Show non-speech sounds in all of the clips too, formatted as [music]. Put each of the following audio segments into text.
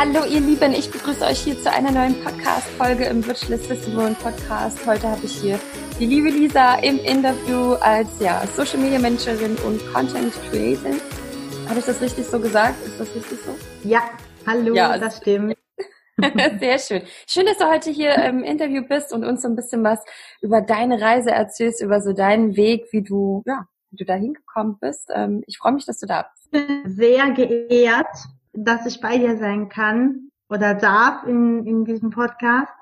Hallo ihr Lieben, ich begrüße euch hier zu einer neuen Podcast-Folge im Virtualist Festival Podcast. Heute habe ich hier die liebe Lisa im Interview als ja, Social Media Managerin und Content Creator. Habe ich das richtig so gesagt? Ist das richtig so? Ja, hallo, ja, das stimmt. [laughs] Sehr schön. Schön, dass du heute hier im Interview bist und uns so ein bisschen was über deine Reise erzählst, über so deinen Weg, wie du, ja, wie du da hingekommen bist. Ähm, ich freue mich, dass du da bist. Sehr geehrt, dass ich bei dir sein kann oder darf in, in diesem Podcast.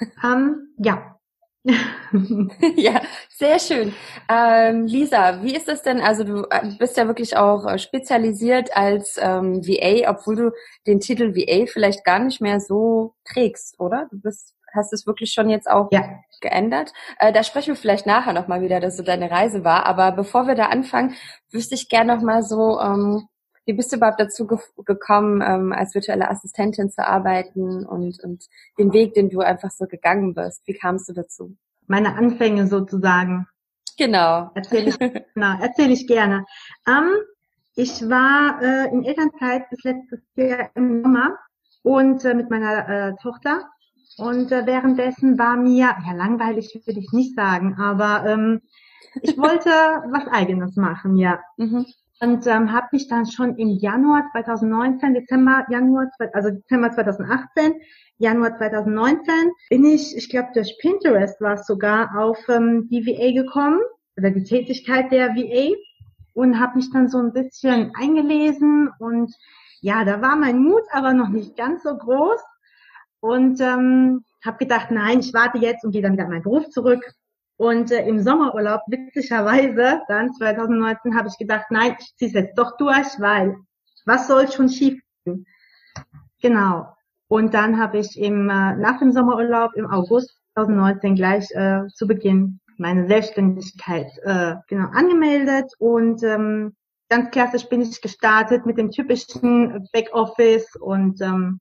[laughs] Ähm, ja. [laughs] ja, sehr schön. Ähm, Lisa, wie ist das denn? Also du äh, bist ja wirklich auch äh, spezialisiert als ähm, VA, obwohl du den Titel VA vielleicht gar nicht mehr so trägst, oder? Du bist, hast es wirklich schon jetzt auch ja. geändert. Äh, da sprechen wir vielleicht nachher nochmal wieder, dass so deine Reise war. Aber bevor wir da anfangen, wüsste ich gerne nochmal so, ähm, wie bist du überhaupt dazu ge gekommen, ähm, als virtuelle Assistentin zu arbeiten und, und den Weg, den du einfach so gegangen bist? Wie kamst du dazu? Meine Anfänge sozusagen. Genau. Erzähle ich, [laughs] genau, erzähl ich gerne. Ähm, ich war äh, in Elternzeit bis letztes Jahr im Sommer und äh, mit meiner äh, Tochter. Und äh, währenddessen war mir, ja langweilig würde ich nicht sagen, aber ähm, ich wollte was eigenes machen, ja. Mhm und ähm, habe mich dann schon im Januar 2019, Dezember, Januar, also Dezember 2018, Januar 2019 bin ich, ich glaube durch Pinterest war es sogar, auf ähm, die VA gekommen oder die Tätigkeit der VA und habe mich dann so ein bisschen eingelesen und ja, da war mein Mut aber noch nicht ganz so groß und ähm, habe gedacht, nein, ich warte jetzt und gehe dann wieder in meinen Beruf zurück und äh, im Sommerurlaub, witzigerweise, dann 2019, habe ich gedacht, nein, ich ziehe es jetzt doch durch, weil was soll schon schief gehen? Genau. Und dann habe ich im, äh, nach dem Sommerurlaub im August 2019 gleich äh, zu Beginn meine Selbstständigkeit äh, genau angemeldet und ähm, ganz klassisch bin ich gestartet mit dem typischen Backoffice und ähm,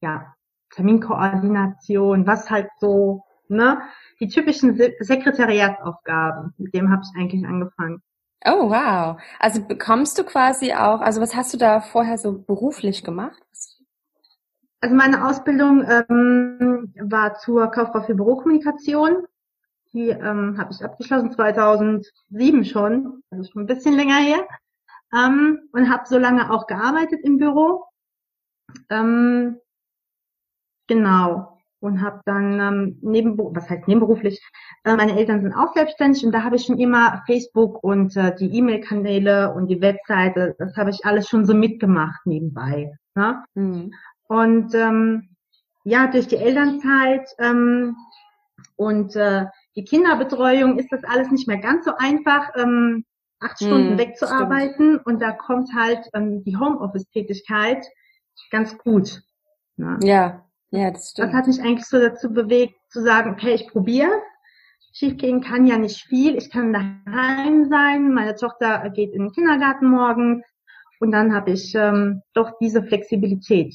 ja Terminkoordination, was halt so ne die typischen Se Sekretariatsaufgaben. Mit dem habe ich eigentlich angefangen. Oh, wow. Also bekommst du quasi auch, also was hast du da vorher so beruflich gemacht? Also meine Ausbildung ähm, war zur Kauffrau für Bürokommunikation. Die ähm, habe ich abgeschlossen 2007 schon, also schon ein bisschen länger her. Ähm, und habe so lange auch gearbeitet im Büro. Ähm, genau und habe dann ähm, neben was heißt nebenberuflich äh, meine Eltern sind auch selbstständig und da habe ich schon immer Facebook und äh, die E-Mail-Kanäle und die Webseite das habe ich alles schon so mitgemacht nebenbei ne? Mhm. und ähm, ja durch die Elternzeit ähm, und äh, die Kinderbetreuung ist das alles nicht mehr ganz so einfach ähm, acht Stunden mhm, wegzuarbeiten stimmt. und da kommt halt ähm, die Homeoffice-Tätigkeit ganz gut ne? ja ja, das stimmt. Das hat mich eigentlich so dazu bewegt, zu sagen, okay, ich probiere. Schiefgehen kann ja nicht viel. Ich kann daheim sein. Meine Tochter geht in den Kindergarten morgens. Und dann habe ich ähm, doch diese Flexibilität.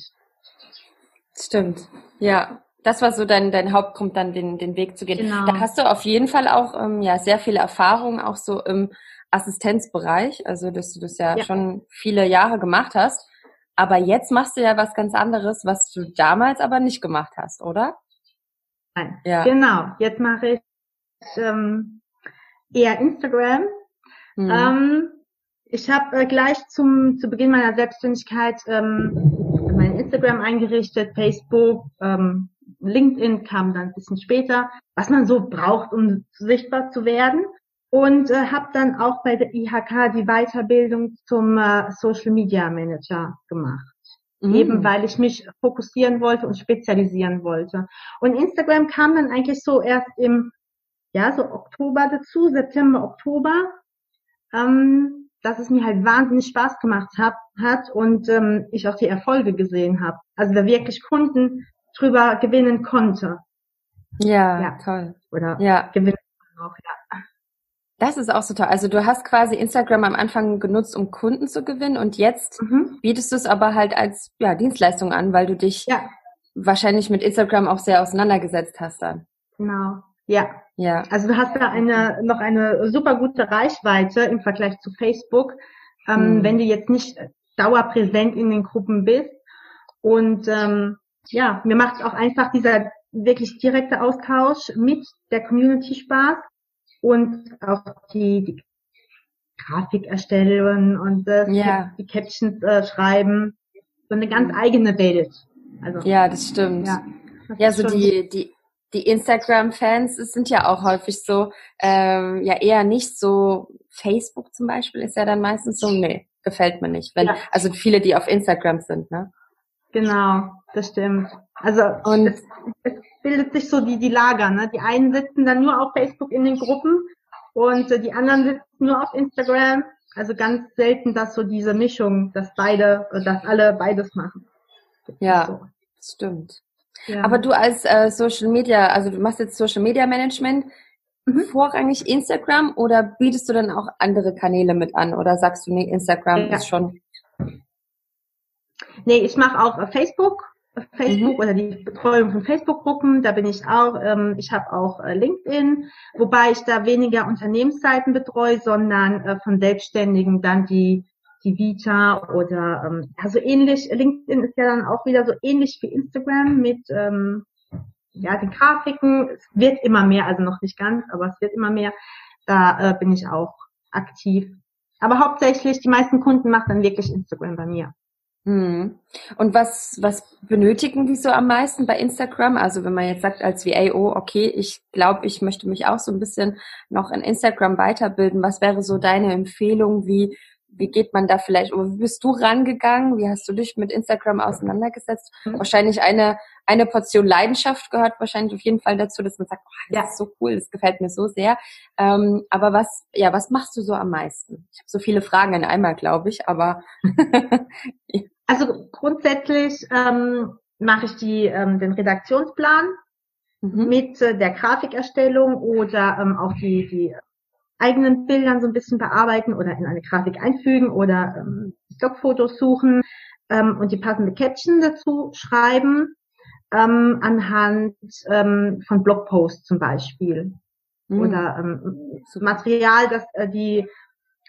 Stimmt. Ja, das war so dein, dein Hauptgrund, dann den, den Weg zu gehen. Genau. Da hast du auf jeden Fall auch ähm, ja sehr viele Erfahrungen, auch so im Assistenzbereich, also dass du das ja, ja. schon viele Jahre gemacht hast. Aber jetzt machst du ja was ganz anderes, was du damals aber nicht gemacht hast, oder? Nein. Ja. Genau. Jetzt mache ich ähm, eher Instagram. Mhm. Ähm, ich habe äh, gleich zum zu Beginn meiner Selbstständigkeit ähm, mein Instagram eingerichtet, Facebook, ähm, LinkedIn kam dann ein bisschen später, was man so braucht, um sichtbar zu werden und äh, habe dann auch bei der IHK die Weiterbildung zum äh, Social Media Manager gemacht. Mhm. Eben weil ich mich fokussieren wollte und spezialisieren wollte. Und Instagram kam dann eigentlich so erst im, ja, so Oktober dazu, September, Oktober, ähm, dass es mir halt wahnsinnig Spaß gemacht hab, hat und ähm, ich auch die Erfolge gesehen habe. Also da wirklich Kunden drüber gewinnen konnte. Ja, ja. toll. Oder ja. gewinnen auch, ja. Das ist auch so toll. Also du hast quasi Instagram am Anfang genutzt, um Kunden zu gewinnen und jetzt mhm. bietest du es aber halt als ja, Dienstleistung an, weil du dich ja. wahrscheinlich mit Instagram auch sehr auseinandergesetzt hast dann. Genau. Ja. Ja. Also du hast da eine, noch eine super gute Reichweite im Vergleich zu Facebook, ähm, mhm. wenn du jetzt nicht dauerpräsent in den Gruppen bist. Und ähm, ja, mir macht auch einfach dieser wirklich direkte Austausch mit der Community Spaß und auch die, die Grafik erstellen und äh, ja. die Captions äh, schreiben. So eine ganz eigene Welt. Also, ja, das stimmt. Ja, das ja so die, die, die Instagram-Fans sind ja auch häufig so, ähm, ja eher nicht so, Facebook zum Beispiel ist ja dann meistens so, nee, gefällt mir nicht. Wenn, ja. Also viele, die auf Instagram sind, ne? Genau, das stimmt. Also und es, es bildet sich so die, die Lager, ne? Die einen sitzen dann nur auf Facebook in den Gruppen und äh, die anderen sitzen nur auf Instagram. Also ganz selten, dass so diese Mischung, dass beide, dass alle beides machen. Ja, so. stimmt. Ja. Aber du als äh, Social Media, also du machst jetzt Social Media Management, mhm. vorrangig Instagram oder bietest du dann auch andere Kanäle mit an oder sagst du, nee, Instagram ja. ist schon. Nee, ich mache auch Facebook Facebook mhm. oder die Betreuung von Facebook-Gruppen, da bin ich auch. Ähm, ich habe auch äh, LinkedIn, wobei ich da weniger Unternehmensseiten betreue, sondern äh, von Selbstständigen dann die die Vita oder ähm, also ähnlich. LinkedIn ist ja dann auch wieder so ähnlich wie Instagram mit ähm, ja den Grafiken. Es wird immer mehr, also noch nicht ganz, aber es wird immer mehr. Da äh, bin ich auch aktiv. Aber hauptsächlich die meisten Kunden machen dann wirklich Instagram bei mir. Hm. Und was, was benötigen die so am meisten bei Instagram? Also wenn man jetzt sagt als VA, oh, okay, ich glaube, ich möchte mich auch so ein bisschen noch in Instagram weiterbilden. Was wäre so deine Empfehlung? Wie, wie geht man da vielleicht, wie bist du rangegangen? Wie hast du dich mit Instagram auseinandergesetzt? Mhm. Wahrscheinlich eine, eine Portion Leidenschaft gehört wahrscheinlich auf jeden Fall dazu, dass man sagt, oh, das ja. ist so cool, das gefällt mir so sehr. Ähm, aber was, ja, was machst du so am meisten? Ich habe so viele Fragen in einmal, glaube ich, aber [laughs] [laughs] Also grundsätzlich ähm, mache ich die, ähm, den Redaktionsplan mhm. mit äh, der Grafikerstellung oder ähm, auch die, die eigenen Bildern so ein bisschen bearbeiten oder in eine Grafik einfügen oder ähm, Stockfotos suchen ähm, und die passende Caption dazu schreiben ähm, anhand ähm, von Blogposts zum Beispiel mhm. oder ähm, Material, das äh, die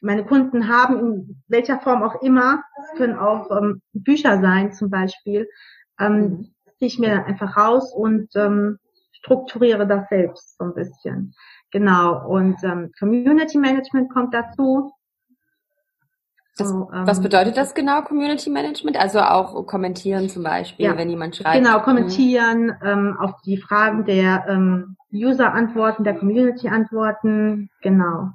meine Kunden haben, in welcher Form auch immer, es können auch ähm, Bücher sein zum Beispiel, ähm, mhm. ziehe ich mir einfach raus und ähm, strukturiere das selbst so ein bisschen. Genau. Und ähm, Community Management kommt dazu. Das, so, ähm, was bedeutet das genau, Community Management? Also auch kommentieren zum Beispiel, ja, wenn jemand schreibt. Genau, mhm. kommentieren, ähm, auf die Fragen der ähm, User antworten, der Community antworten, genau.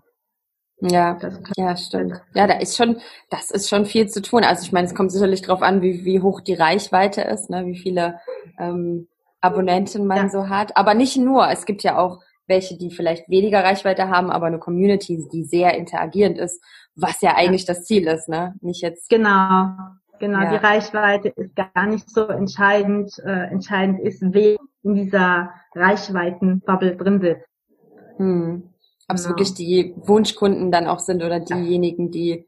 Ja, ja, stimmt. Ja, da ist schon, das ist schon viel zu tun. Also ich meine, es kommt sicherlich darauf an, wie, wie hoch die Reichweite ist, ne, wie viele ähm, Abonnenten man ja. so hat. Aber nicht nur. Es gibt ja auch welche, die vielleicht weniger Reichweite haben, aber eine Community, die sehr interagierend ist, was ja eigentlich ja. das Ziel ist, ne? Nicht jetzt. Genau, genau. Ja. Die Reichweite ist gar nicht so entscheidend. Äh, entscheidend ist, wer in dieser Reichweitenbubble drin sitzt. Hm. Ob es genau. wirklich die Wunschkunden dann auch sind oder diejenigen, die,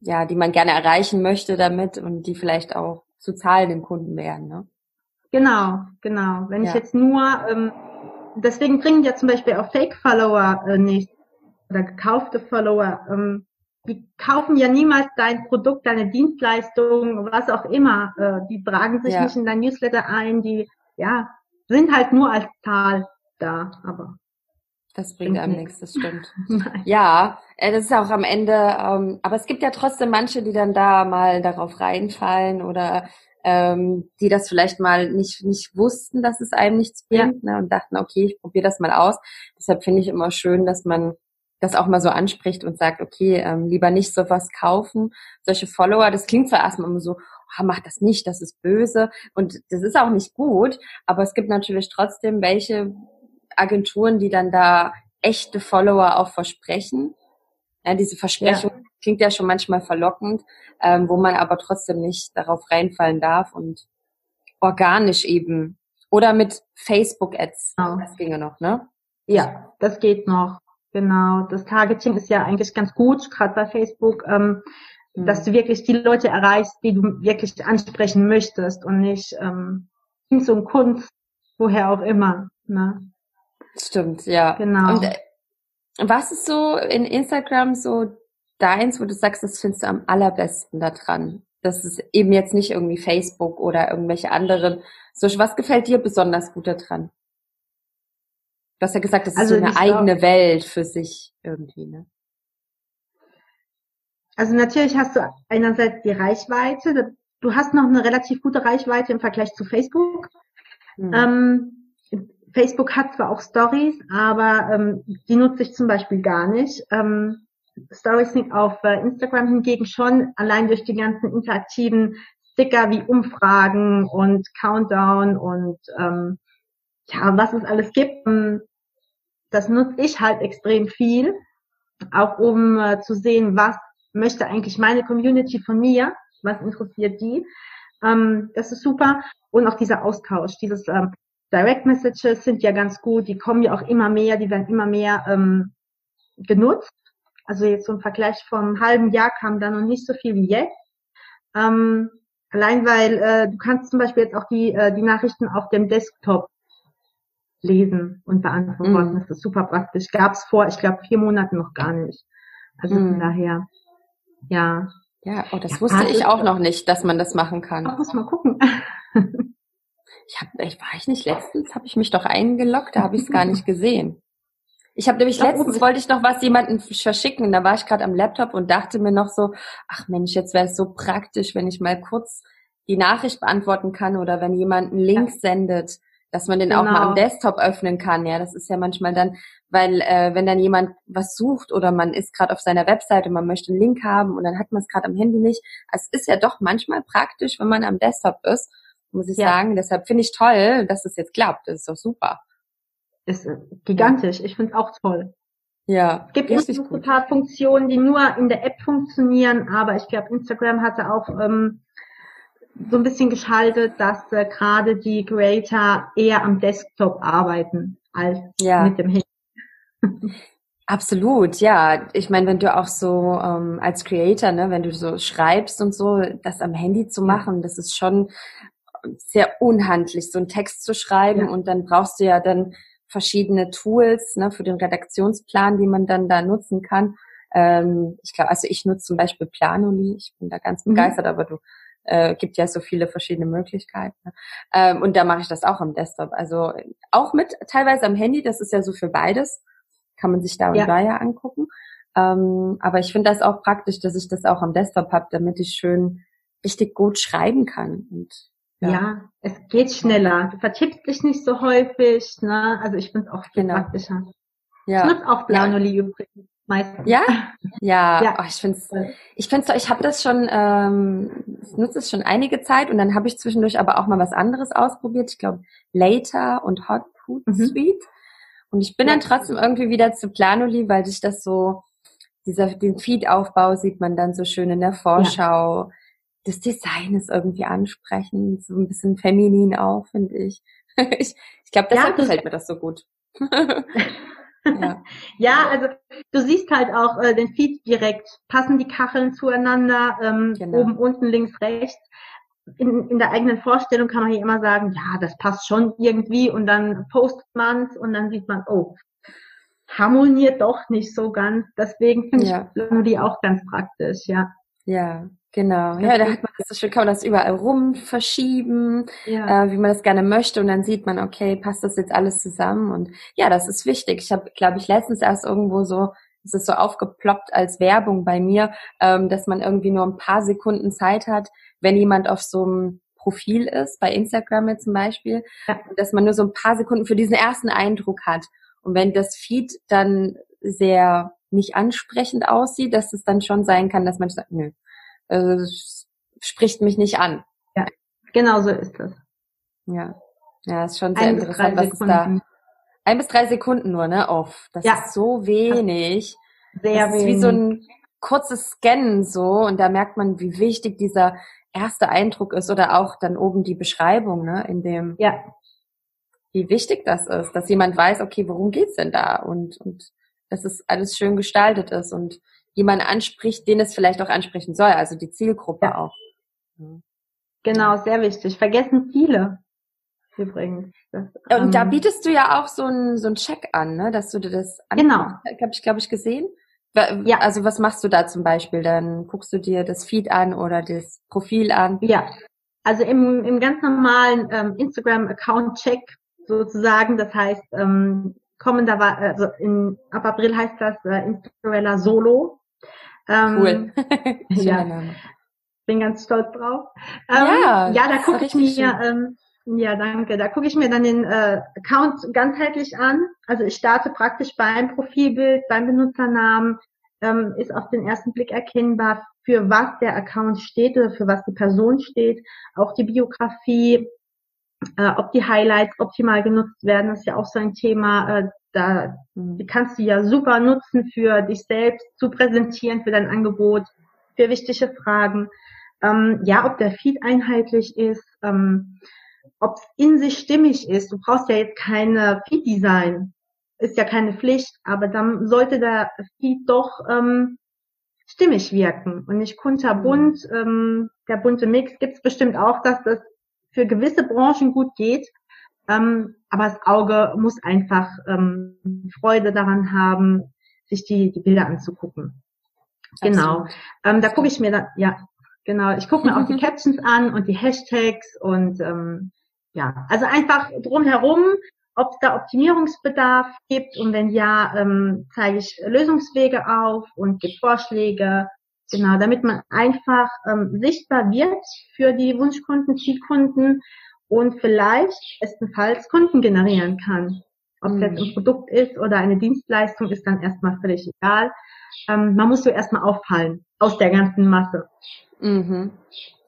ja, die man gerne erreichen möchte damit und die vielleicht auch zu zahlenden Kunden wären, ne? Genau, genau. Wenn ja. ich jetzt nur, ähm, deswegen bringen ja zum Beispiel auch Fake-Follower äh, nicht oder gekaufte Follower, ähm, die kaufen ja niemals dein Produkt, deine Dienstleistung, was auch immer. Äh, die tragen sich ja. nicht in dein Newsletter ein, die ja sind halt nur als Zahl da, aber das bringt einem nichts, das stimmt. [laughs] ja, äh, das ist auch am Ende, ähm, aber es gibt ja trotzdem manche, die dann da mal darauf reinfallen oder ähm, die das vielleicht mal nicht, nicht wussten, dass es einem nichts bringt ja. ne, und dachten, okay, ich probiere das mal aus. Deshalb finde ich immer schön, dass man das auch mal so anspricht und sagt, okay, ähm, lieber nicht sowas kaufen. Solche Follower, das klingt zwar erstmal immer so, oh, mach das nicht, das ist böse und das ist auch nicht gut, aber es gibt natürlich trotzdem welche, Agenturen, die dann da echte Follower auch versprechen. Ja, diese Versprechung ja. klingt ja schon manchmal verlockend, ähm, wo man aber trotzdem nicht darauf reinfallen darf und organisch eben. Oder mit Facebook-Ads. Genau. Das ginge noch, ne? Ja, das geht noch. Genau. Das Targeting ist ja eigentlich ganz gut, gerade bei Facebook, ähm, mhm. dass du wirklich die Leute erreichst, die du wirklich ansprechen möchtest und nicht ähm, so ein Kunst, woher auch immer. Ne? Stimmt, ja. Genau. Und äh, was ist so in Instagram so deins, wo du sagst, das findest du am allerbesten daran? Das ist eben jetzt nicht irgendwie Facebook oder irgendwelche anderen. So, was gefällt dir besonders gut daran? Du hast ja gesagt, das ist also so eine eigene Welt für sich irgendwie, ne? Also natürlich hast du einerseits die Reichweite. Du hast noch eine relativ gute Reichweite im Vergleich zu Facebook. Mhm. Ähm, Facebook hat zwar auch Stories, aber ähm, die nutze ich zum Beispiel gar nicht. Ähm, Stories sind auf äh, Instagram hingegen schon allein durch die ganzen interaktiven Sticker wie Umfragen und Countdown und ähm, ja, was es alles gibt. Ähm, das nutze ich halt extrem viel, auch um äh, zu sehen, was möchte eigentlich meine Community von mir, was interessiert die. Ähm, das ist super. Und auch dieser Austausch, dieses ähm, Direct Messages sind ja ganz gut, die kommen ja auch immer mehr, die werden immer mehr ähm, genutzt. Also jetzt im Vergleich vom halben Jahr kam da noch nicht so viel wie jetzt. Ähm, allein weil äh, du kannst zum Beispiel jetzt auch die, äh, die Nachrichten auf dem Desktop lesen und beantworten. Mm. Das ist super praktisch. Gab es vor, ich glaube, vier Monaten noch gar nicht. Also mm. von daher, ja. Ja, oh, das ja, wusste ich auch noch nicht, dass man das machen kann. Ach, muss mal gucken. [laughs] ich hab, ich war ich nicht letztens, habe ich mich doch eingeloggt, da habe ich es gar nicht gesehen. Ich habe nämlich letztens wollte ich noch was jemanden verschicken, da war ich gerade am Laptop und dachte mir noch so, ach Mensch, jetzt wäre es so praktisch, wenn ich mal kurz die Nachricht beantworten kann oder wenn jemand einen Link ja. sendet, dass man den genau. auch mal am genau. Desktop öffnen kann. Ja, das ist ja manchmal dann, weil äh, wenn dann jemand was sucht oder man ist gerade auf seiner Webseite und man möchte einen Link haben und dann hat man es gerade am Handy nicht. Also es ist ja doch manchmal praktisch, wenn man am Desktop ist, muss ich ja. sagen. Deshalb finde ich toll, dass es jetzt klappt. Das ist doch super ist äh, gigantisch. Ich finde es auch toll. Ja. Es gibt richtig noch ein paar Funktionen, die nur in der App funktionieren, aber ich glaube, Instagram hatte auch ähm, so ein bisschen geschaltet, dass äh, gerade die Creator eher am Desktop arbeiten als ja. mit dem Handy. Absolut, ja. Ich meine, wenn du auch so ähm, als Creator, ne, wenn du so schreibst und so, das am Handy zu machen, das ist schon sehr unhandlich, so einen Text zu schreiben ja. und dann brauchst du ja dann verschiedene Tools ne, für den Redaktionsplan, die man dann da nutzen kann. Ähm, ich glaube, also ich nutze zum Beispiel Planoli, ich bin da ganz mhm. begeistert, aber du äh, gibt ja so viele verschiedene Möglichkeiten. Ne? Ähm, und da mache ich das auch am Desktop. Also auch mit teilweise am Handy, das ist ja so für beides, kann man sich da und ja. da ja angucken. Ähm, aber ich finde das auch praktisch, dass ich das auch am Desktop habe, damit ich schön richtig gut schreiben kann. Und ja. ja. es geht schneller. Du vertippst dich nicht so häufig. Ne? Also ich finde es auch viel genau. praktischer. Ja. Ich nutze auch Planoli ja. übrigens. Meistens. Ja, ja, [laughs] ja. Oh, ich finde es, ich finde ich habe das schon, ähm, ich nutze es schon einige Zeit und dann habe ich zwischendurch aber auch mal was anderes ausprobiert. Ich glaube Later und Hot Food mhm. Suite. Und ich bin dann trotzdem irgendwie wieder zu Planoli, weil sich das so, dieser, den Feed-Aufbau sieht man dann so schön in der Vorschau. Ja das Design ist irgendwie ansprechend, so ein bisschen feminin auch, finde ich. [laughs] ich ich glaube, deshalb ja, gefällt mir das so gut. [laughs] ja. ja, also du siehst halt auch äh, den Feed direkt. Passen die Kacheln zueinander, ähm, genau. oben, unten, links, rechts. In, in der eigenen Vorstellung kann man hier immer sagen, ja, das passt schon irgendwie und dann postet man's und dann sieht man, oh, harmoniert doch nicht so ganz. Deswegen finde ja. ich die auch ganz praktisch, ja. Ja, Genau, ja, da hat man das schön, kann man das überall rum verschieben, ja. äh, wie man das gerne möchte und dann sieht man, okay, passt das jetzt alles zusammen und ja, das ist wichtig. Ich habe, glaube ich, letztens erst irgendwo so, es ist so aufgeploppt als Werbung bei mir, ähm, dass man irgendwie nur ein paar Sekunden Zeit hat, wenn jemand auf so einem Profil ist, bei Instagram jetzt zum Beispiel, ja. dass man nur so ein paar Sekunden für diesen ersten Eindruck hat. Und wenn das Feed dann sehr nicht ansprechend aussieht, dass es dann schon sein kann, dass man sagt, nö, äh, spricht mich nicht an. Ja, genau so ist es. Ja, ja, ist schon sehr ein interessant, was ist da. Ein bis drei Sekunden nur, ne? Off. Das ja. ist so wenig. Sehr das ist wenig. wie so ein kurzes Scannen so und da merkt man, wie wichtig dieser erste Eindruck ist oder auch dann oben die Beschreibung, ne? In dem. Ja. Wie wichtig das ist, dass jemand weiß, okay, worum geht's denn da und und dass es alles schön gestaltet ist und jemand anspricht, den es vielleicht auch ansprechen soll, also die Zielgruppe ja. auch. Genau, sehr wichtig. Vergessen viele übrigens. Das, und ähm, da bietest du ja auch so ein so ein Check an, ne, dass du dir das genau habe ich glaube ich gesehen, Ja. Also was machst du da zum Beispiel? Dann guckst du dir das Feed an oder das Profil an? Ja, also im, im ganz normalen ähm, Instagram-Account-Check sozusagen, das heißt, ähm, kommender, also in, ab April heißt das äh, Instagram Solo. Ähm, cool. [laughs] ja, bin ganz stolz drauf. Ähm, ja, ja, da gucke ich mir, ähm, ja, danke. Da gucke ich mir dann den äh, Account ganzheitlich an. Also ich starte praktisch beim Profilbild, beim Benutzernamen, ähm, ist auf den ersten Blick erkennbar, für was der Account steht oder für was die Person steht. Auch die Biografie, äh, ob die Highlights optimal genutzt werden, ist ja auch so ein Thema. Äh, da mhm. kannst du ja super nutzen für dich selbst zu präsentieren, für dein Angebot, für wichtige Fragen. Ähm, ja, ob der Feed einheitlich ist. Ähm, ob es in sich stimmig ist. Du brauchst ja jetzt keine Feed-Design, ist ja keine Pflicht, aber dann sollte der Feed doch ähm, stimmig wirken und nicht kunterbunt. Mhm. Ähm, der bunte Mix gibt es bestimmt auch, dass das für gewisse Branchen gut geht. Ähm, aber das Auge muss einfach ähm, Freude daran haben, sich die, die Bilder anzugucken. Genau. Ähm, da gucke ich mir dann, ja, genau, ich gucke mir auch die [laughs] Captions an und die Hashtags und ähm, ja, also einfach drumherum, ob es da Optimierungsbedarf gibt und wenn ja, ähm, zeige ich Lösungswege auf und gebe Vorschläge, genau, damit man einfach ähm, sichtbar wird für die Wunschkunden, Zielkunden und vielleicht bestenfalls Kunden generieren kann. Ob es jetzt ein mhm. Produkt ist oder eine Dienstleistung, ist dann erstmal völlig egal. Ähm, man muss so erstmal auffallen aus der ganzen Masse. Mhm.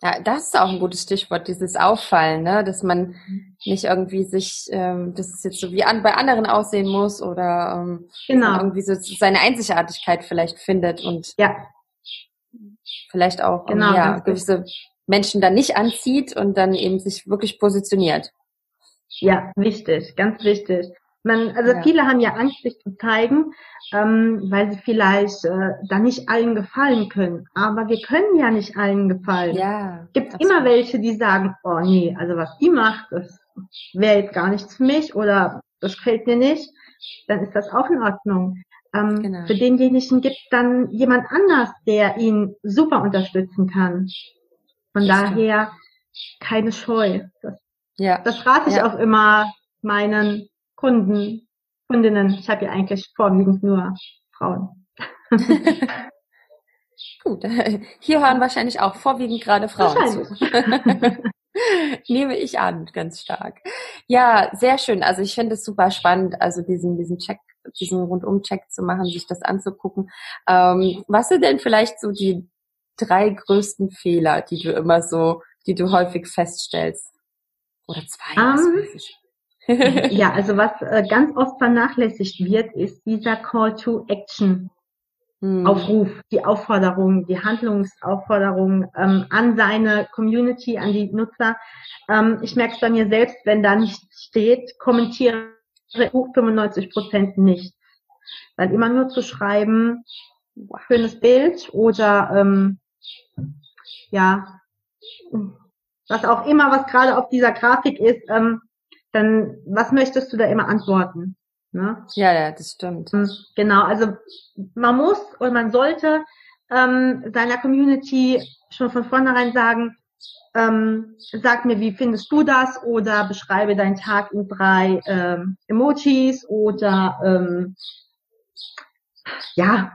Ja, das ist auch ein gutes Stichwort, dieses Auffallen, ne? dass man nicht irgendwie sich, ähm, dass es jetzt so wie an, bei anderen aussehen muss oder ähm, genau. irgendwie so seine Einzigartigkeit vielleicht findet und ja. Vielleicht auch genau, ja, gewisse Menschen dann nicht anzieht und dann eben sich wirklich positioniert. Ja, wichtig, ganz wichtig. Man, also ja. viele haben ja Angst, sich zu zeigen, ähm, weil sie vielleicht äh, dann nicht allen gefallen können. Aber wir können ja nicht allen gefallen. Ja, Gibt immer welche, die sagen, oh nee, also was die macht, das wäre jetzt gar nichts für mich oder das gefällt mir nicht. Dann ist das auch in Ordnung. Ähm, genau. Für denjenigen gibt dann jemand anders, der ihn super unterstützen kann. Von das daher stimmt. keine Scheu. Das, ja. das rate ich ja. auch immer meinen Kunden, Kundinnen. Ich habe ja eigentlich vorwiegend nur Frauen. [laughs] Gut, [laughs] hier hören wahrscheinlich auch vorwiegend gerade Frauen zu. [laughs] Nehme ich an, ganz stark. Ja, sehr schön. Also ich finde es super spannend, also diesen, diesen Check, diesen Rundum-Check zu machen, sich das anzugucken. Ähm, was sind denn vielleicht so die drei größten Fehler, die du immer so, die du häufig feststellst? Oder zwei? Um, [laughs] ja, also was äh, ganz oft vernachlässigt wird, ist dieser Call to Action. Hm. Aufruf, die Aufforderung, die Handlungsaufforderung ähm, an seine Community, an die Nutzer. Ähm, ich merke es bei mir selbst, wenn da nicht steht, kommentiere 95 Prozent nicht. Weil immer nur zu schreiben, schönes Bild oder ähm, ja, was auch immer, was gerade auf dieser Grafik ist, ähm, dann was möchtest du da immer antworten? Ne? Ja, ja, das stimmt. Hm, genau, also man muss und man sollte ähm, seiner Community schon von vornherein sagen, ähm, sag mir, wie findest du das? Oder beschreibe deinen Tag in drei ähm, Emojis oder ähm, ja,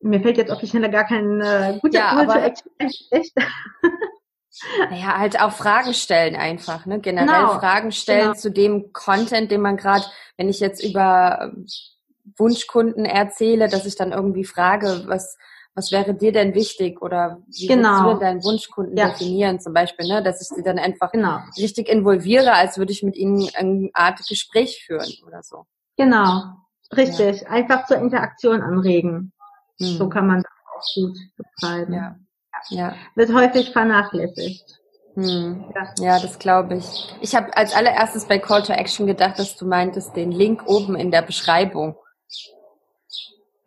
mir fällt jetzt auf die Schnelle gar kein äh, guter ja, aber echt, [laughs] echt. Naja, halt auch Fragen stellen einfach, ne? Generell genau. Fragen stellen genau. zu dem Content, den man gerade, wenn ich jetzt über ähm, Wunschkunden erzähle, dass ich dann irgendwie frage, was, was wäre dir denn wichtig oder wie genau. würdest du deinen Wunschkunden ja. definieren zum Beispiel, ne? dass ich sie dann einfach genau. richtig involviere, als würde ich mit ihnen eine Art Gespräch führen oder so. Genau, richtig. Ja. Einfach zur Interaktion anregen. Hm. So kann man das auch gut betreiben. Ja ja. wird häufig vernachlässigt. Hm. Ja. ja, das glaube ich. Ich habe als allererstes bei Call to Action gedacht, dass du meintest den Link oben in der Beschreibung.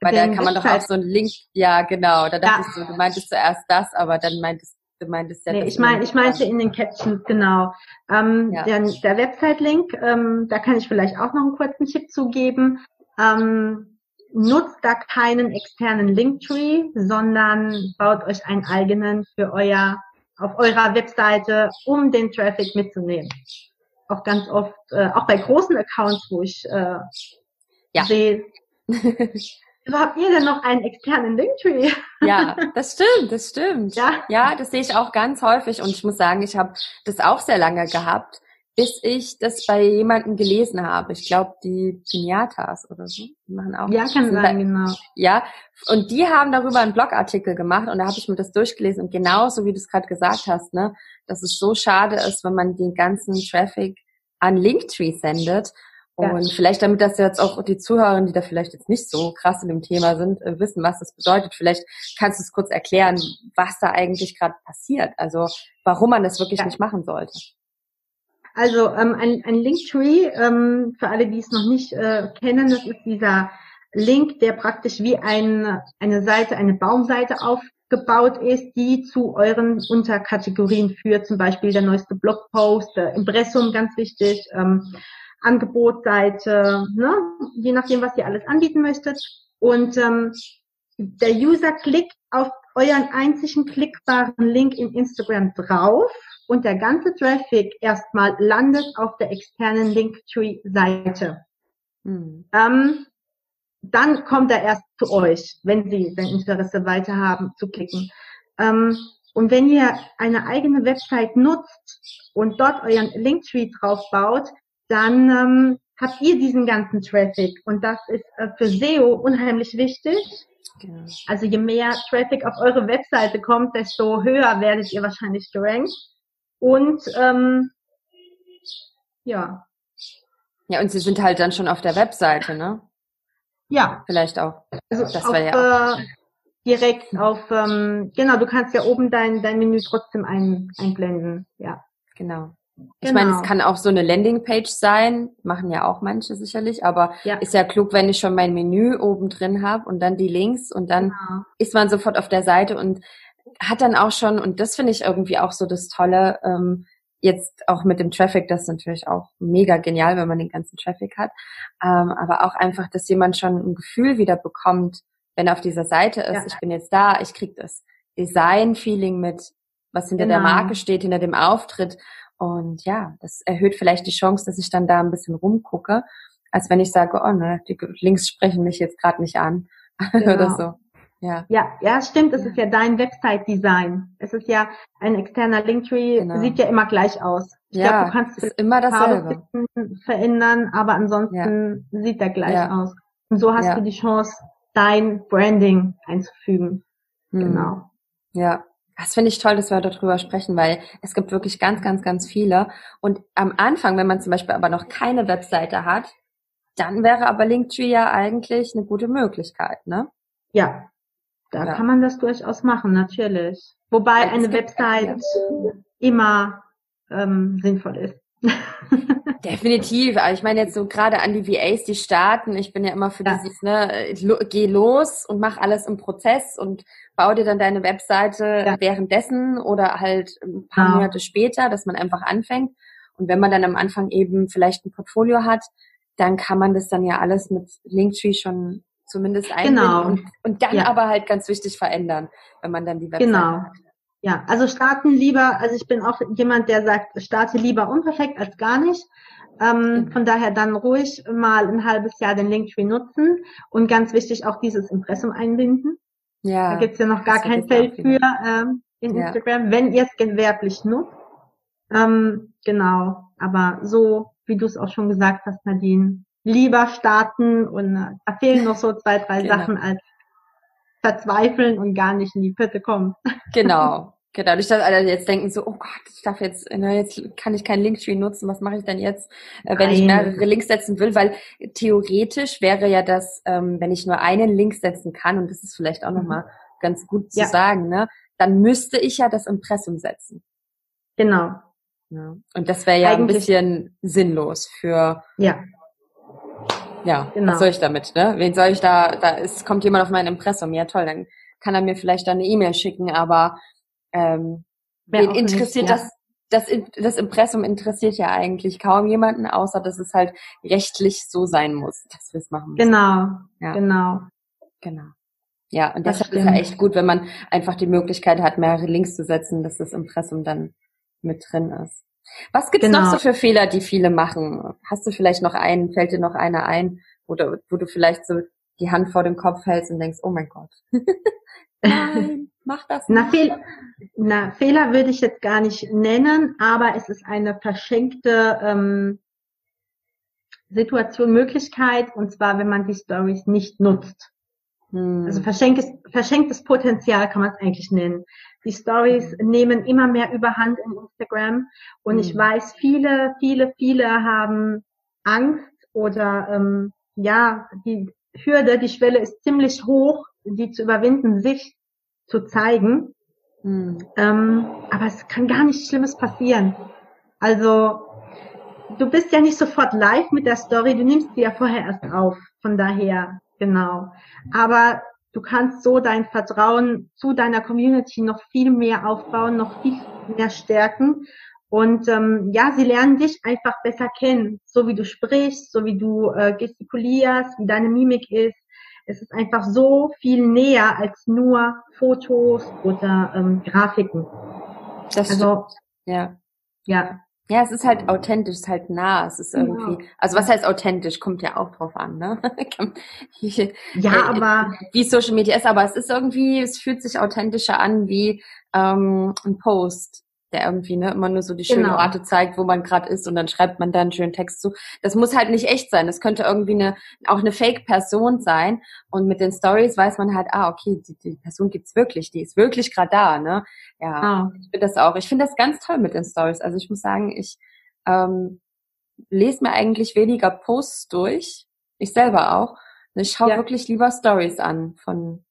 Weil da kann man doch auch so einen Link, ja genau, da dachte ja. ich so, du meintest zuerst das, aber dann meintest du meintest ja nee, ich meine, ich meinte in den Captions, genau. Ähm, ja. Der, der Website-Link, ähm, da kann ich vielleicht auch noch einen kurzen Tipp zugeben. Ähm, nutzt da keinen externen Linktree, sondern baut euch einen eigenen für euer, auf eurer Webseite, um den Traffic mitzunehmen. Auch ganz oft, äh, auch bei großen Accounts, wo ich äh, ja. sehe, [laughs] Wieso habt ihr denn noch einen externen Linktree? Ja, [laughs] das stimmt, das stimmt. Ja, ja das sehe ich auch ganz häufig und ich muss sagen, ich habe das auch sehr lange gehabt bis ich das bei jemandem gelesen habe. Ich glaube, die Pinatas oder so. Die machen auch. Ja, kann sein, genau. Ja, und die haben darüber einen Blogartikel gemacht und da habe ich mir das durchgelesen und genauso wie du es gerade gesagt hast, ne, dass es so schade ist, wenn man den ganzen Traffic an Linktree sendet. Und vielleicht, damit das jetzt auch die Zuhörerinnen, die da vielleicht jetzt nicht so krass in dem Thema sind, äh, wissen, was das bedeutet. Vielleicht kannst du es kurz erklären, was da eigentlich gerade passiert. Also warum man das wirklich ja. nicht machen sollte. Also ähm, ein, ein Linktree, ähm, für alle, die es noch nicht äh, kennen, das ist dieser Link, der praktisch wie ein, eine Seite, eine Baumseite aufgebaut ist, die zu euren Unterkategorien führt, zum Beispiel der neueste Blogpost, äh, Impressum, ganz wichtig, ähm, Angebotsseite, ne? je nachdem, was ihr alles anbieten möchtet. Und ähm, der User klickt auf euren einzigen klickbaren Link in Instagram drauf und der ganze Traffic erstmal landet auf der externen Linktree-Seite. Mhm. Ähm, dann kommt er erst zu euch, wenn Sie sein Interesse weiter haben, zu klicken. Ähm, und wenn ihr eine eigene Website nutzt und dort euren Linktree drauf baut, dann ähm, habt ihr diesen ganzen Traffic. Und das ist äh, für SEO unheimlich wichtig. Genau. Also je mehr Traffic auf eure Webseite kommt, desto höher werdet ihr wahrscheinlich gerankt. Und ähm, ja. Ja, und sie sind halt dann schon auf der Webseite, ne? Ja. Vielleicht auch. Also das war ja auch. Äh, direkt auf, ähm, genau, du kannst ja oben dein, dein Menü trotzdem ein, einblenden, ja. Genau. Ich genau. meine, es genau. kann auch so eine Landingpage sein, machen ja auch manche sicherlich, aber ja. ist ja klug, wenn ich schon mein Menü oben drin habe und dann die Links und dann genau. ist man sofort auf der Seite und hat dann auch schon, und das finde ich irgendwie auch so das Tolle, ähm, jetzt auch mit dem Traffic, das ist natürlich auch mega genial, wenn man den ganzen Traffic hat, ähm, aber auch einfach, dass jemand schon ein Gefühl wieder bekommt, wenn er auf dieser Seite ist, ja. ich bin jetzt da, ich krieg das Design-Feeling mit, was hinter genau. der Marke steht, hinter dem Auftritt. Und ja, das erhöht vielleicht die Chance, dass ich dann da ein bisschen rumgucke, als wenn ich sage, oh ne, die Links sprechen mich jetzt gerade nicht an [laughs] genau. oder so. Ja. ja, ja, stimmt. Es ist ja dein Website-Design. Es ist ja ein externer Linktree, genau. sieht ja immer gleich aus. Ich ja, glaub, du kannst ist immer dasselbe. verändern, aber ansonsten ja. sieht er gleich ja. aus. Und so hast ja. du die Chance, dein Branding einzufügen. Hm. Genau. Ja, das finde ich toll, dass wir darüber sprechen, weil es gibt wirklich ganz, ganz, ganz viele. Und am Anfang, wenn man zum Beispiel aber noch keine Webseite hat, dann wäre aber Linktree ja eigentlich eine gute Möglichkeit, ne? Ja, da ja. kann man das durchaus machen, natürlich. Wobei eine Website immer ähm, sinnvoll ist. [laughs] Definitiv. Aber ich meine jetzt so gerade an die VAs, die starten. Ich bin ja immer für ja. dieses, ne, geh los und mach alles im Prozess und bau dir dann deine Webseite ja. währenddessen oder halt ein paar genau. Monate später, dass man einfach anfängt. Und wenn man dann am Anfang eben vielleicht ein Portfolio hat, dann kann man das dann ja alles mit Linktree schon zumindest einbinden genau. und, und dann ja. aber halt ganz wichtig verändern, wenn man dann die Website genau. hat. Ja, also starten lieber, also ich bin auch jemand, der sagt, starte lieber unperfekt als gar nicht. Ähm, mhm. Von daher dann ruhig mal ein halbes Jahr den Linktree nutzen und ganz wichtig auch dieses Impressum einbinden. Ja. Da gibt's ja noch gar kein Feld für ähm, in ja. Instagram, wenn ihr es gewerblich nutzt. Ähm, genau, aber so, wie du es auch schon gesagt hast, Nadine, lieber starten und äh, da fehlen noch so zwei, drei [laughs] genau. Sachen als verzweifeln und gar nicht in die Pötte kommen. Genau. [laughs] Genau, nicht, dass alle jetzt denken so, oh Gott, ich darf jetzt, ne, jetzt kann ich keinen Linktree nutzen, was mache ich denn jetzt, äh, wenn Nein. ich mehrere Links setzen will, weil theoretisch wäre ja das, ähm, wenn ich nur einen Link setzen kann, und das ist vielleicht auch nochmal mhm. ganz gut zu ja. sagen, ne, dann müsste ich ja das Impressum setzen. Genau. Ja. Und das wäre ja Eigentlich, ein bisschen sinnlos für ja. Ja, genau. was soll ich damit, ne? Wen soll ich da, da ist, kommt jemand auf mein Impressum, ja toll, dann kann er mir vielleicht da eine E-Mail schicken, aber ähm, wen interessiert nicht, ja. das, das, das Impressum interessiert ja eigentlich kaum jemanden, außer dass es halt rechtlich so sein muss, dass wir es machen müssen. Genau, ja. genau. Genau. Ja, und deshalb ist ja echt gut, wenn man einfach die Möglichkeit hat, mehrere Links zu setzen, dass das Impressum dann mit drin ist. Was gibt's genau. noch so für Fehler, die viele machen? Hast du vielleicht noch einen, fällt dir noch einer ein, oder wo du vielleicht so die Hand vor dem Kopf hältst und denkst, oh mein Gott. [laughs] Nein, mach das nicht. Na, Fehl, na, Fehler würde ich jetzt gar nicht nennen, aber es ist eine verschenkte ähm, Situation, Möglichkeit, und zwar, wenn man die Stories nicht nutzt. Hm. Also verschenktes, verschenktes Potenzial kann man es eigentlich nennen. Die Stories hm. nehmen immer mehr Überhand in Instagram und hm. ich weiß, viele, viele, viele haben Angst oder ähm, ja, die Hürde, die Schwelle ist ziemlich hoch, die zu überwinden, sich zu zeigen. Hm. Ähm, aber es kann gar nichts Schlimmes passieren. Also du bist ja nicht sofort live mit der Story, du nimmst sie ja vorher erst auf. Von daher, genau. Aber du kannst so dein Vertrauen zu deiner Community noch viel mehr aufbauen, noch viel mehr stärken. Und ähm, ja, sie lernen dich einfach besser kennen, so wie du sprichst, so wie du äh, gestikulierst, wie deine Mimik ist. Es ist einfach so viel näher als nur Fotos oder ähm, Grafiken. Das also, stimmt. ja. Ja. Ja, es ist halt authentisch, es ist halt nah, es ist irgendwie, genau. also was heißt authentisch, kommt ja auch drauf an, ne? [laughs] ja, aber wie Social Media ist, aber es ist irgendwie, es fühlt sich authentischer an wie ähm, ein Post der irgendwie ne, immer nur so die schönen genau. Orte zeigt, wo man gerade ist und dann schreibt man da einen schönen Text zu. Das muss halt nicht echt sein. Das könnte irgendwie eine, auch eine Fake-Person sein. Und mit den Stories weiß man halt, ah, okay, die, die Person gibt's wirklich, die ist wirklich gerade da, ne? Ja, oh. ich finde das auch. Ich finde das ganz toll mit den Stories. Also ich muss sagen, ich ähm, lese mir eigentlich weniger Posts durch. Ich selber auch. Ich schaue ja. wirklich lieber Stories an von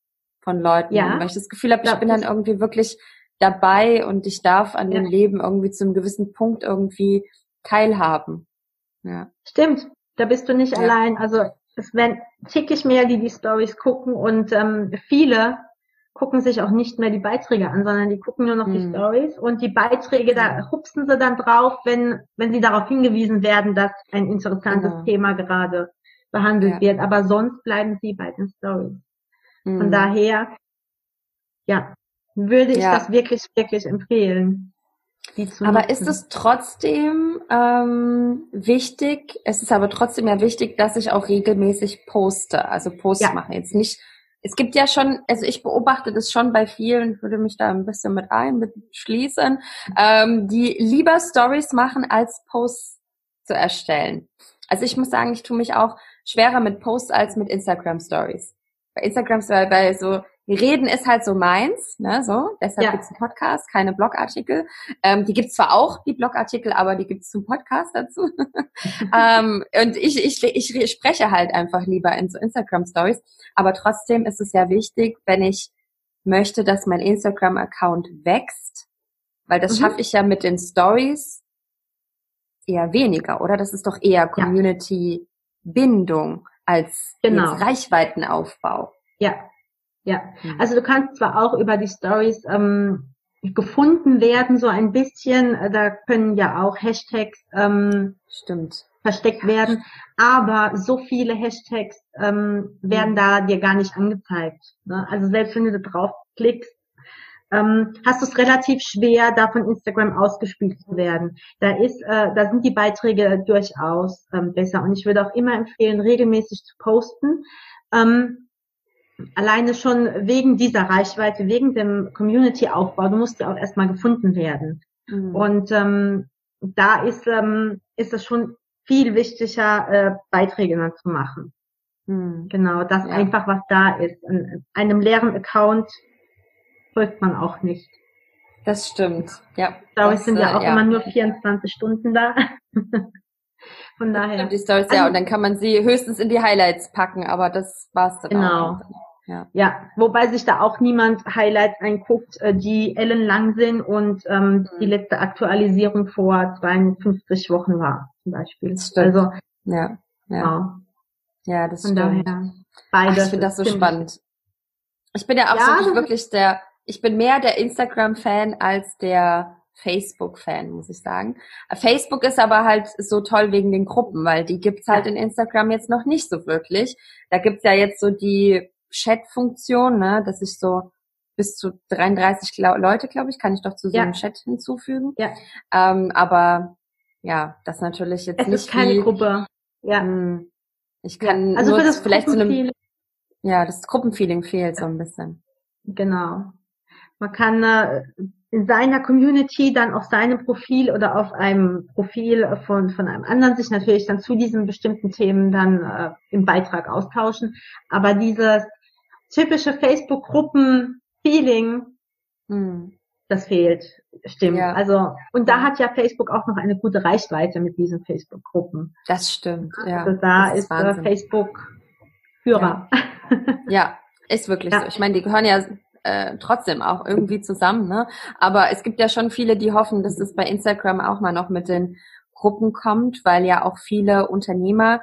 von Leuten, ja. weil ich das Gefühl habe, ich bin dann irgendwie wirklich dabei und ich darf an ja. dem Leben irgendwie zu einem gewissen Punkt irgendwie teilhaben. Ja. Stimmt, da bist du nicht ja. allein. Also es werden tickig mehr, die die Stories gucken und ähm, viele gucken sich auch nicht mehr die Beiträge an, sondern die gucken nur noch hm. die Stories und die Beiträge, da hupsen sie dann drauf, wenn, wenn sie darauf hingewiesen werden, dass ein interessantes genau. Thema gerade behandelt ja. wird. Aber sonst bleiben sie bei den Stories. Hm. Von daher, ja, würde ich ja. das wirklich, wirklich empfehlen. aber ist es trotzdem ähm, wichtig, es ist aber trotzdem ja wichtig, dass ich auch regelmäßig poste, also Posts ja. mache. Jetzt nicht, es gibt ja schon, also ich beobachte das schon bei vielen, würde mich da ein bisschen mit ein, mit schließen, ähm, die lieber Stories machen, als Posts zu erstellen. Also ich muss sagen, ich tue mich auch schwerer mit Posts als mit Instagram Stories. Bei Instagram Stories, weil so, Reden ist halt so meins, ne, so. Deshalb ja. gibt's einen Podcast, keine Blogartikel. Ähm, die gibt's zwar auch, die Blogartikel, aber die gibt's zum Podcast dazu. [laughs] ähm, und ich, ich, ich spreche halt einfach lieber in so Instagram Stories. Aber trotzdem ist es ja wichtig, wenn ich möchte, dass mein Instagram-Account wächst, weil das mhm. schaffe ich ja mit den Stories eher weniger, oder? Das ist doch eher Community-Bindung als genau. Reichweitenaufbau. Ja, ja, mhm. also du kannst zwar auch über die Stories ähm, gefunden werden, so ein bisschen. Äh, da können ja auch Hashtags ähm, Stimmt. versteckt werden, aber so viele Hashtags ähm, werden mhm. da dir gar nicht angezeigt. Ne? Also selbst wenn du da draufklickst, ähm, hast du es relativ schwer, da von Instagram ausgespielt zu werden. Da ist, äh, da sind die Beiträge durchaus ähm, besser. Und ich würde auch immer empfehlen, regelmäßig zu posten. Ähm, alleine schon wegen dieser Reichweite, wegen dem Community-Aufbau, du musst ja auch erstmal gefunden werden. Mhm. Und ähm, da ist, ähm, ist es schon viel wichtiger, äh, Beiträge dann zu machen. Mhm. Genau, das ja. einfach, was da ist. An einem leeren Account folgt man auch nicht. Das stimmt, ja. Stories sind ja äh, auch ja. immer nur 24 Stunden da. [laughs] Von daher. Die Stories, ja, und dann kann man sie höchstens in die Highlights packen, aber das war's dann genau. auch. Genau. Ja. ja, wobei sich da auch niemand Highlights einguckt, äh, die ellenlang sind und ähm, mhm. die letzte Aktualisierung vor 52 Wochen war, zum Beispiel. Also, ja, ja. Ja, ja das Von stimmt. Daher, beides Ach, ich finde das so spannend. Ich bin ja absolut ja, wirklich der, ich bin mehr der Instagram-Fan als der Facebook-Fan, muss ich sagen. Facebook ist aber halt so toll wegen den Gruppen, weil die gibt's halt ja. in Instagram jetzt noch nicht so wirklich. Da gibt's ja jetzt so die Chat-Funktion, ne, dass ich so bis zu 33 Leute, glaube ich, kann ich doch zu so einem Chat hinzufügen. Ja. Ähm, aber ja, das natürlich jetzt es nicht. Es ist keine wie, Gruppe. Ja. Mh, hm, ich kann ja. also für das vielleicht zu einem, ja, das Gruppenfeeling fehlt so ein bisschen. Genau. Man kann äh, in seiner Community dann auf seinem Profil oder auf einem Profil von, von einem anderen sich natürlich dann zu diesen bestimmten Themen dann äh, im Beitrag austauschen. Aber dieses typische Facebook-Gruppen-Feeling, hm. das fehlt. Stimmt. Ja. Also, und da hat ja Facebook auch noch eine gute Reichweite mit diesen Facebook-Gruppen. Das stimmt, ja. Also da ist, ist äh, Facebook Führer. Ja. ja. ist wirklich ja. so. Ich meine, die gehören ja äh, trotzdem auch irgendwie zusammen, ne? Aber es gibt ja schon viele, die hoffen, dass es bei Instagram auch mal noch mit den Gruppen kommt, weil ja auch viele Unternehmer,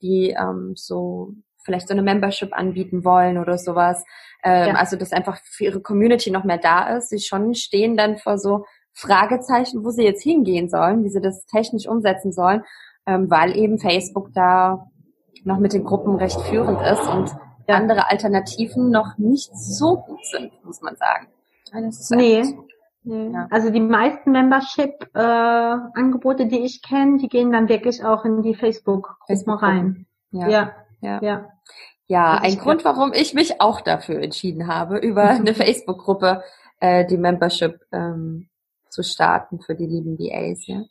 die ähm, so vielleicht so eine Membership anbieten wollen oder sowas, ähm, ja. also dass einfach für ihre Community noch mehr da ist, sie schon stehen dann vor so Fragezeichen, wo sie jetzt hingehen sollen, wie sie das technisch umsetzen sollen, ähm, weil eben Facebook da noch mit den Gruppen recht führend ist und. Andere Alternativen noch nicht so gut sind, muss man sagen. nee. nee. Ja. Also die meisten Membership-Angebote, äh, die ich kenne, die gehen dann wirklich auch in die Facebook-Gruppen Facebook rein. Ja. ja. Ja. ja. ja also ein Grund, warum ich mich auch dafür entschieden habe, über eine [laughs] Facebook-Gruppe äh, die Membership ähm, zu starten für die lieben VAs. Ja,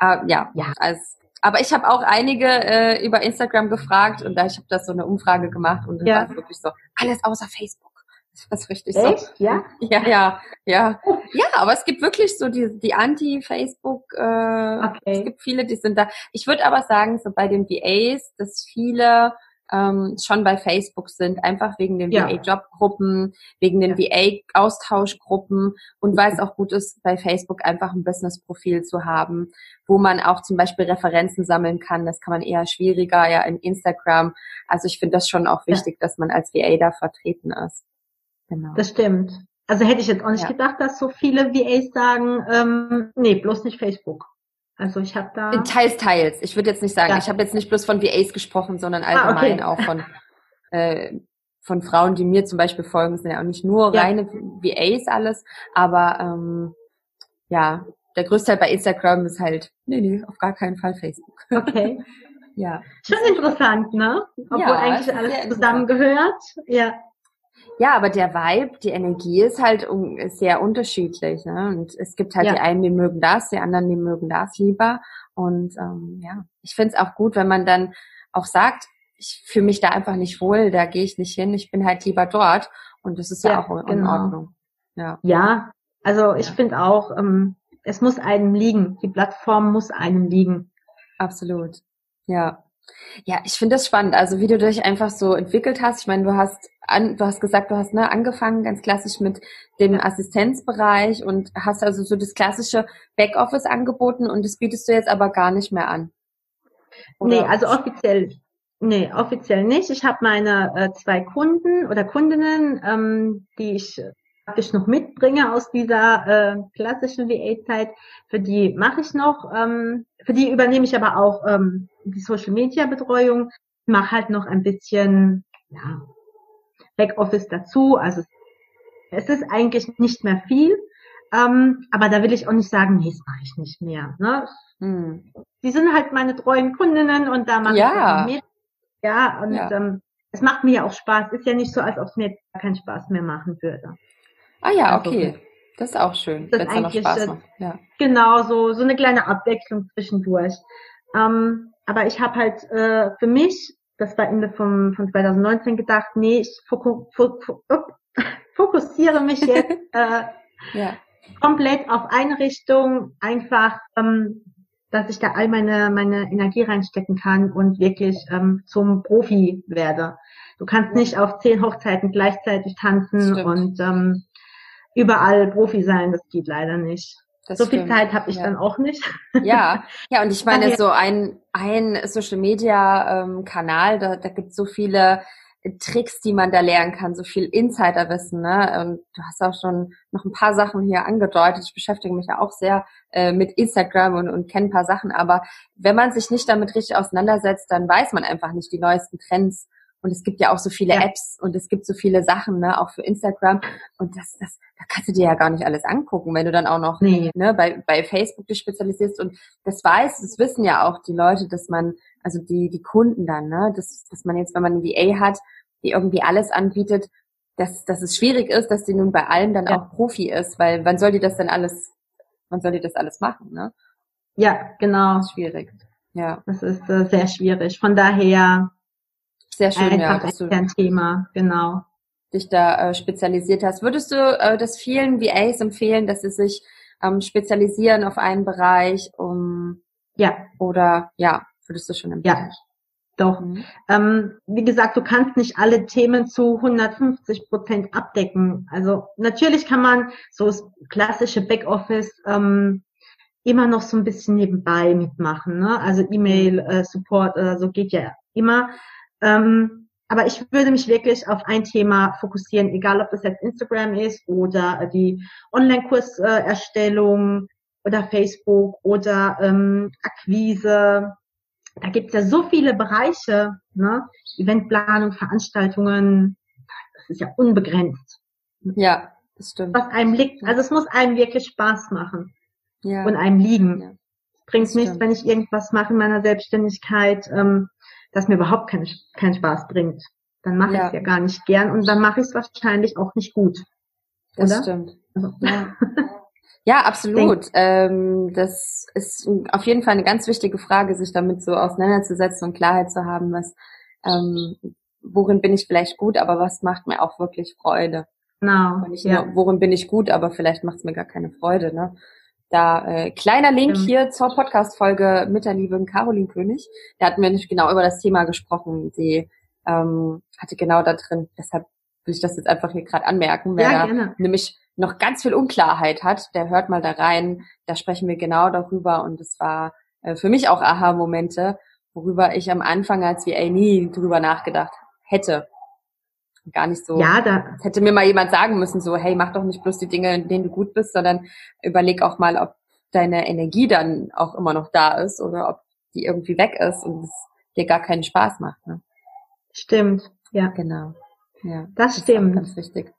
äh, ja, ja. als aber ich habe auch einige äh, über Instagram gefragt und da ich habe das so eine Umfrage gemacht und ja. war wirklich so alles außer Facebook. Das ist richtig Echt? so. Ja? Ja, ja, ja. Ja, aber es gibt wirklich so die, die Anti-Facebook, äh, okay. es gibt viele, die sind da. Ich würde aber sagen, so bei den VAs, dass viele ähm, schon bei Facebook sind, einfach wegen den ja. VA-Jobgruppen, wegen den ja. VA-Austauschgruppen und weil es auch gut ist, bei Facebook einfach ein Business-Profil zu haben, wo man auch zum Beispiel Referenzen sammeln kann. Das kann man eher schwieriger ja in Instagram. Also ich finde das schon auch wichtig, ja. dass man als VA da vertreten ist. Genau. Das stimmt. Also hätte ich jetzt auch nicht gedacht, dass so viele VAs sagen, ähm, nee, bloß nicht Facebook. Also ich habe da. Teils, teils. Ich würde jetzt nicht sagen, ja. ich habe jetzt nicht bloß von VAs gesprochen, sondern allgemein ah, okay. auch von, [laughs] äh, von Frauen, die mir zum Beispiel folgen, sind ja auch nicht nur ja. reine VAs alles, aber ähm, ja, der größte Teil bei Instagram ist halt, nee, nee, auf gar keinen Fall Facebook. [laughs] Okay. ja. Schon interessant, ne? Obwohl ja, eigentlich alles zusammengehört. Ja. Ja, aber der Vibe, die Energie ist halt sehr unterschiedlich. Ne? Und es gibt halt ja. die einen, die mögen das, die anderen, die mögen das lieber. Und ähm, ja, ich finde es auch gut, wenn man dann auch sagt, ich fühle mich da einfach nicht wohl, da gehe ich nicht hin, ich bin halt lieber dort. Und das ist ja, ja auch in genau. Ordnung. Ja, ja also ich ja. finde auch, ähm, es muss einem liegen. Die Plattform muss einem liegen. Absolut. Ja. Ja, ich finde das spannend. Also wie du dich einfach so entwickelt hast. Ich meine, du hast an, du hast gesagt, du hast ne, angefangen ganz klassisch mit dem Assistenzbereich und hast also so das klassische Backoffice angeboten und das bietest du jetzt aber gar nicht mehr an. Oder? Nee, also offiziell Nee, offiziell nicht. Ich habe meine äh, zwei Kunden oder Kundinnen, ähm, die ich praktisch noch mitbringe aus dieser äh, klassischen VA-Zeit. Für die mache ich noch, ähm, für die übernehme ich aber auch ähm, die Social-Media-Betreuung. Mache halt noch ein bisschen ja, Backoffice dazu. Also es ist eigentlich nicht mehr viel. Ähm, aber da will ich auch nicht sagen, nee, das mache ich nicht mehr. Ne? Hm. Die sind halt meine treuen Kundinnen und da mache ja. ich mit. Ja, und ja. Ähm, es macht mir auch Spaß. Ist ja nicht so, als ob es mir keinen Spaß mehr machen würde. Ah ja, also, okay. Das ist auch schön, wenn es noch Spaß macht. Ja. Genau, so, so eine kleine Abwechslung zwischendurch. Ähm, aber ich habe halt äh, für mich das war Ende vom, von 2019 gedacht, nee, ich [laughs] fokussiere mich jetzt [laughs] äh, ja. komplett auf eine Richtung, einfach, ähm, dass ich da all meine, meine Energie reinstecken kann und wirklich ähm, zum Profi werde. Du kannst nicht auf zehn Hochzeiten gleichzeitig tanzen Stimmt. und ähm, überall Profi sein, das geht leider nicht. Das so stimmt. viel Zeit habe ich ja. dann auch nicht. Ja, [laughs] ja, und ich meine, so ein, ein Social Media ähm, Kanal, da, da gibt es so viele Tricks, die man da lernen kann, so viel Insiderwissen, ne? Und du hast auch schon noch ein paar Sachen hier angedeutet. Ich beschäftige mich ja auch sehr äh, mit Instagram und, und kenne ein paar Sachen, aber wenn man sich nicht damit richtig auseinandersetzt, dann weiß man einfach nicht die neuesten Trends. Und es gibt ja auch so viele ja. Apps und es gibt so viele Sachen, ne, auch für Instagram. Und das, das, da kannst du dir ja gar nicht alles angucken, wenn du dann auch noch nee. ne, bei, bei Facebook dich spezialisierst. Und das weiß, das wissen ja auch die Leute, dass man also die, die Kunden dann, ne, dass, dass man jetzt, wenn man ein VA hat, die irgendwie alles anbietet, dass, dass es schwierig ist, dass die nun bei allem dann ja. auch Profi ist, weil wann soll die das denn alles, wann soll die das alles machen, ne? Ja, genau. Das ist schwierig. Ja. Das ist äh, sehr schwierig. Von daher sehr schön, ja, dass du ein Thema, genau. Dich da äh, spezialisiert hast. Würdest du äh, das vielen VAs empfehlen, dass sie sich ähm, spezialisieren auf einen Bereich, um ja oder ja, würdest du schon empfehlen? Ja, doch. Mhm. Ähm, wie gesagt, du kannst nicht alle Themen zu 150 Prozent abdecken. Also natürlich kann man so das klassische Backoffice ähm, immer noch so ein bisschen nebenbei mitmachen. Ne? Also E-Mail-Support äh, oder so geht ja immer. Ähm, aber ich würde mich wirklich auf ein Thema fokussieren, egal ob das jetzt Instagram ist oder die Online-Kurserstellung oder Facebook oder ähm, Akquise, da gibt es ja so viele Bereiche, ne? Eventplanung, Veranstaltungen, das ist ja unbegrenzt. Ja, das stimmt. Was einem liegt, also es muss einem wirklich Spaß machen ja. und einem liegen. Ja. Es bringt nichts, wenn ich irgendwas mache in meiner Selbstständigkeit, ähm, das mir überhaupt keinen keinen Spaß bringt. Dann mache ja. ich es ja gar nicht gern und dann mache ich es wahrscheinlich auch nicht gut. Das oder? stimmt. Also. Ja. [laughs] Ja, absolut. Ähm, das ist auf jeden Fall eine ganz wichtige Frage, sich damit so auseinanderzusetzen und Klarheit zu haben, was, ähm, worin bin ich vielleicht gut, aber was macht mir auch wirklich Freude. Genau. Und nicht ja. nur, worin bin ich gut, aber vielleicht macht es mir gar keine Freude. Ne? Da äh, kleiner Link ja. hier zur Podcast-Folge mit der lieben Caroline König. Da hatten wir nicht genau über das Thema gesprochen. Sie ähm, hatte genau da drin. Deshalb will ich das jetzt einfach hier gerade anmerken, wer ja, da nämlich noch ganz viel Unklarheit hat, der hört mal da rein. Da sprechen wir genau darüber und es war äh, für mich auch Aha-Momente, worüber ich am Anfang als VA nie drüber nachgedacht hätte. Gar nicht so. Ja, da hätte mir mal jemand sagen müssen, so, hey, mach doch nicht bloß die Dinge, in denen du gut bist, sondern überleg auch mal, ob deine Energie dann auch immer noch da ist oder ob die irgendwie weg ist und es dir gar keinen Spaß macht. Ne? Stimmt, ja. Genau. Ja, das, das stimmt. ganz wichtig.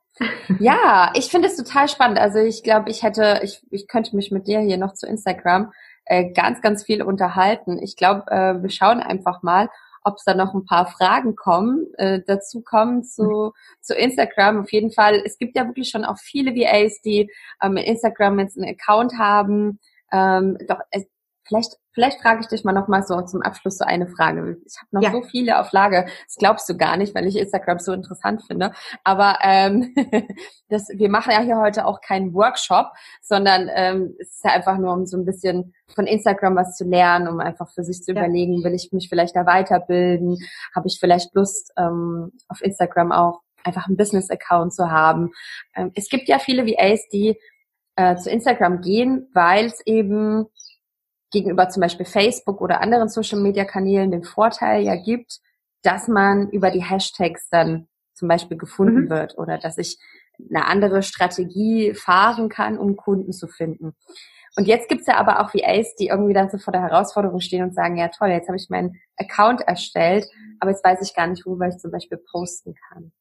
ja, ich finde es total spannend. Also ich glaube, ich hätte, ich, ich könnte mich mit dir hier noch zu Instagram äh, ganz, ganz viel unterhalten. Ich glaube, äh, wir schauen einfach mal, ob es da noch ein paar Fragen kommen, äh, dazu kommen zu, zu Instagram. Auf jeden Fall, es gibt ja wirklich schon auch viele VAs, die ähm, Instagram jetzt einen Account haben. Ähm, doch es, Vielleicht, vielleicht frage ich dich mal noch mal so zum Abschluss so eine Frage. Ich habe noch ja. so viele auf Lage. Das glaubst du gar nicht, weil ich Instagram so interessant finde. Aber ähm, [laughs] das, wir machen ja hier heute auch keinen Workshop, sondern ähm, es ist ja einfach nur, um so ein bisschen von Instagram was zu lernen, um einfach für sich zu ja. überlegen, will ich mich vielleicht da weiterbilden? Habe ich vielleicht Lust, ähm, auf Instagram auch einfach einen Business-Account zu haben? Ähm, es gibt ja viele VAs, die äh, zu Instagram gehen, weil es eben gegenüber zum Beispiel Facebook oder anderen Social-Media-Kanälen den Vorteil ja gibt, dass man über die Hashtags dann zum Beispiel gefunden mhm. wird oder dass ich eine andere Strategie fahren kann, um Kunden zu finden. Und jetzt gibt's ja aber auch VAs, die irgendwie dann so vor der Herausforderung stehen und sagen, ja toll, jetzt habe ich meinen Account erstellt, aber jetzt weiß ich gar nicht, worüber ich zum Beispiel posten kann.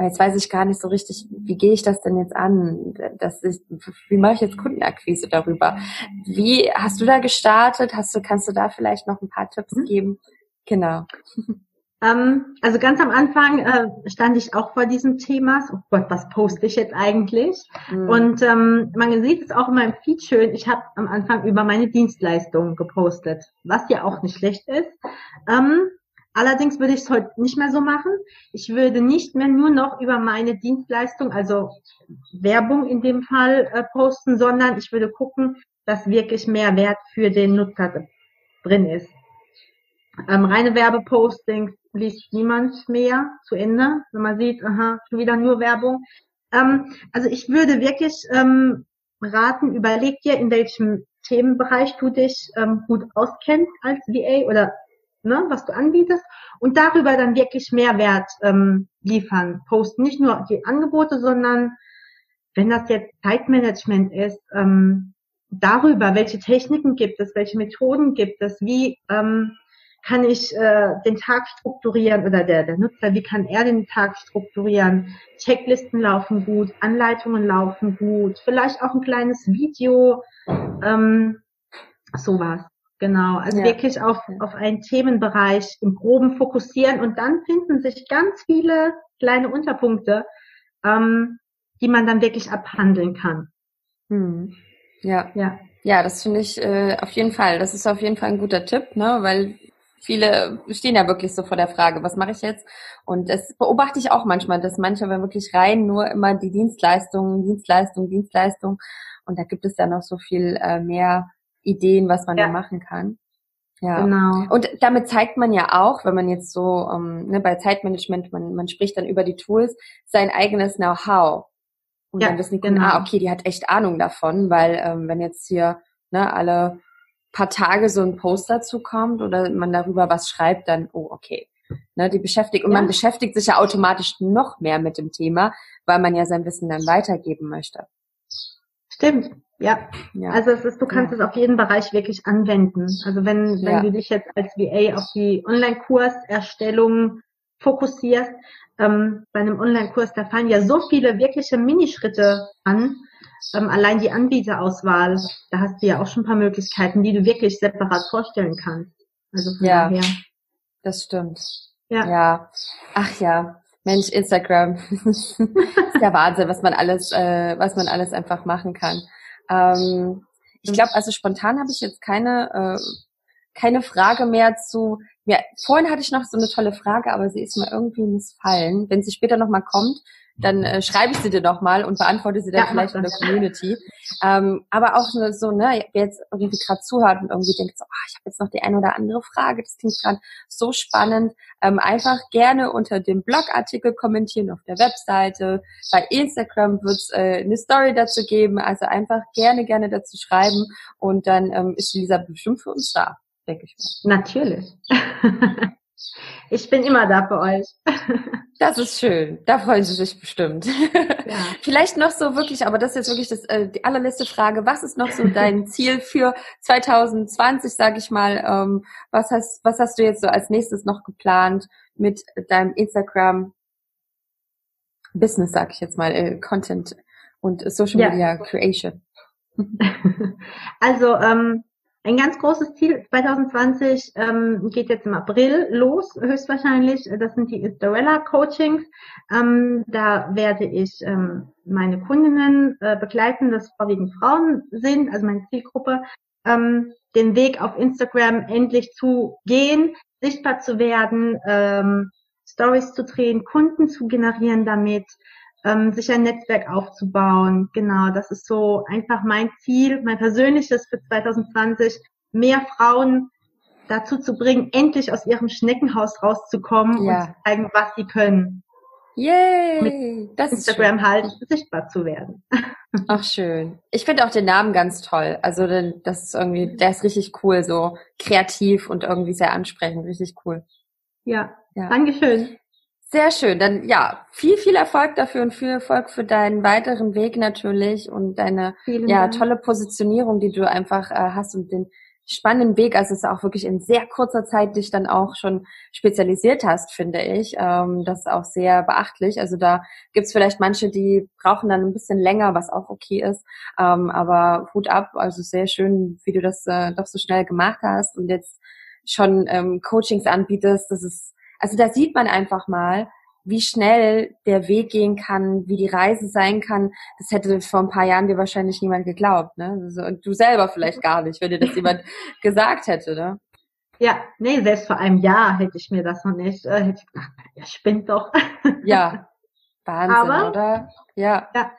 Jetzt weiß ich gar nicht so richtig, wie gehe ich das denn jetzt an? Das ist, wie mache ich jetzt Kundenakquise darüber? Wie hast du da gestartet? Hast du, kannst du da vielleicht noch ein paar Tipps mhm. geben? Genau. Ähm, also ganz am Anfang äh, stand ich auch vor diesem Thema. Oh Gott, was poste ich jetzt eigentlich? Mhm. Und ähm, man sieht es auch in meinem Feed schön. Ich habe am Anfang über meine Dienstleistungen gepostet, was ja auch nicht schlecht ist. Ähm, Allerdings würde ich es heute nicht mehr so machen. Ich würde nicht mehr nur noch über meine Dienstleistung, also Werbung in dem Fall, äh, posten, sondern ich würde gucken, dass wirklich mehr Wert für den Nutzer drin ist. Ähm, reine Werbepostings liest niemand mehr zu Ende, wenn man sieht, aha, schon wieder nur Werbung. Ähm, also ich würde wirklich ähm, raten, überleg dir, in welchem Themenbereich du dich ähm, gut auskennst als VA oder ne, was du anbietest und darüber dann wirklich Mehrwert ähm, liefern, posten. Nicht nur die Angebote, sondern wenn das jetzt Zeitmanagement ist, ähm, darüber, welche Techniken gibt es, welche Methoden gibt es, wie ähm, kann ich äh, den Tag strukturieren oder der, der Nutzer, wie kann er den Tag strukturieren? Checklisten laufen gut, Anleitungen laufen gut, vielleicht auch ein kleines Video, ähm, sowas. Genau, also ja. wirklich auf, auf einen Themenbereich im Groben fokussieren und dann finden sich ganz viele kleine Unterpunkte, ähm, die man dann wirklich abhandeln kann. Hm. Ja. Ja. Ja, das finde ich äh, auf jeden Fall. Das ist auf jeden Fall ein guter Tipp, ne? Weil viele stehen ja wirklich so vor der Frage, was mache ich jetzt? Und das beobachte ich auch manchmal, dass manche wirklich rein nur immer die Dienstleistungen, Dienstleistung, Dienstleistung. Und da gibt es ja noch so viel äh, mehr Ideen, was man ja. da machen kann. Ja. Genau. Und damit zeigt man ja auch, wenn man jetzt so ähm, ne, bei Zeitmanagement, man, man spricht dann über die Tools, sein eigenes Know-how. Und ja, dann wissen die Kunden, genau. ah, okay, die hat echt Ahnung davon, weil ähm, wenn jetzt hier ne, alle paar Tage so ein Post dazu kommt oder man darüber was schreibt, dann, oh, okay. Ne, die beschäftigt, und ja. man beschäftigt sich ja automatisch noch mehr mit dem Thema, weil man ja sein Wissen dann weitergeben möchte. Stimmt, ja. ja. Also es ist, du kannst ja. es auf jeden Bereich wirklich anwenden. Also wenn, wenn ja. du dich jetzt als VA auf die Online-Kurserstellung fokussierst, ähm, bei einem Online-Kurs, da fallen ja so viele wirkliche Minischritte an. Ähm, allein die Anbieterauswahl, da hast du ja auch schon ein paar Möglichkeiten, die du wirklich separat vorstellen kannst. Also von ja, daher. das stimmt. Ja. ja. Ach ja. Mensch, Instagram. [laughs] ist der Wahnsinn, was man alles, äh, was man alles einfach machen kann. Ähm, ich glaube, also spontan habe ich jetzt keine, äh, keine Frage mehr zu. Ja, vorhin hatte ich noch so eine tolle Frage, aber sie ist mir irgendwie missfallen. Wenn sie später nochmal kommt, dann äh, schreibe ich sie dir doch mal und beantworte sie dann ja, vielleicht in der Community. Ähm, aber auch so, so, ne, wer jetzt irgendwie gerade zuhört und irgendwie denkt so, ah, ich habe jetzt noch die eine oder andere Frage, das klingt gerade so spannend, ähm, einfach gerne unter dem Blogartikel kommentieren auf der Webseite. Bei Instagram wird es äh, eine Story dazu geben, also einfach gerne, gerne dazu schreiben und dann ähm, ist Lisa bestimmt für uns da, denke ich mal. Natürlich. [laughs] Ich bin immer da für euch. [laughs] Das ist schön. Da freuen Sie sich bestimmt. Ja. [laughs] Vielleicht noch so wirklich, aber das ist jetzt wirklich das, äh, die allerletzte Frage. Was ist noch so dein Ziel für 2020, sage ich mal? Ähm, was, hast, was hast du jetzt so als nächstes noch geplant mit deinem Instagram Business, sage ich jetzt mal, äh, Content und Social Media ja. Creation? Also ähm, ein ganz großes Ziel 2020 ähm, geht jetzt im April los, höchstwahrscheinlich. Das sind die Istorella Coachings. Ähm, da werde ich ähm, meine Kundinnen äh, begleiten, das vorwiegend Frauen sind, also meine Zielgruppe, ähm, den Weg auf Instagram endlich zu gehen, sichtbar zu werden, ähm, Stories zu drehen, Kunden zu generieren damit, ähm, sich ein Netzwerk aufzubauen. Genau, das ist so einfach mein Ziel, mein persönliches für 2020, mehr Frauen dazu zu bringen, endlich aus ihrem Schneckenhaus rauszukommen ja. und zu zeigen, was sie können. Yay! Mit das Instagram halt sichtbar zu werden. [laughs] Ach schön. Ich finde auch den Namen ganz toll. Also das ist irgendwie, der ist richtig cool, so kreativ und irgendwie sehr ansprechend, richtig cool. Ja, ja. Dankeschön. Sehr schön. Dann ja, viel, viel Erfolg dafür und viel Erfolg für deinen weiteren Weg natürlich und deine Vielen ja, Dank. tolle Positionierung, die du einfach äh, hast und den spannenden Weg. Also es ist auch wirklich in sehr kurzer Zeit dich dann auch schon spezialisiert hast, finde ich. Ähm, das ist auch sehr beachtlich. Also da gibt's vielleicht manche, die brauchen dann ein bisschen länger, was auch okay ist. Ähm, aber Hut ab, also sehr schön, wie du das äh, doch so schnell gemacht hast und jetzt schon ähm, Coachings anbietest. Das ist also da sieht man einfach mal, wie schnell der Weg gehen kann, wie die Reise sein kann. Das hätte vor ein paar Jahren dir wahrscheinlich niemand geglaubt, ne? Also, und du selber vielleicht gar nicht, wenn dir das jemand [laughs] gesagt hätte, ne? Ja, nee, selbst vor einem Jahr hätte ich mir das noch nicht, äh, hätte ich gedacht, ja, spinnt doch. Ja, [laughs] Wahnsinn, Aber, oder? Ja. ja.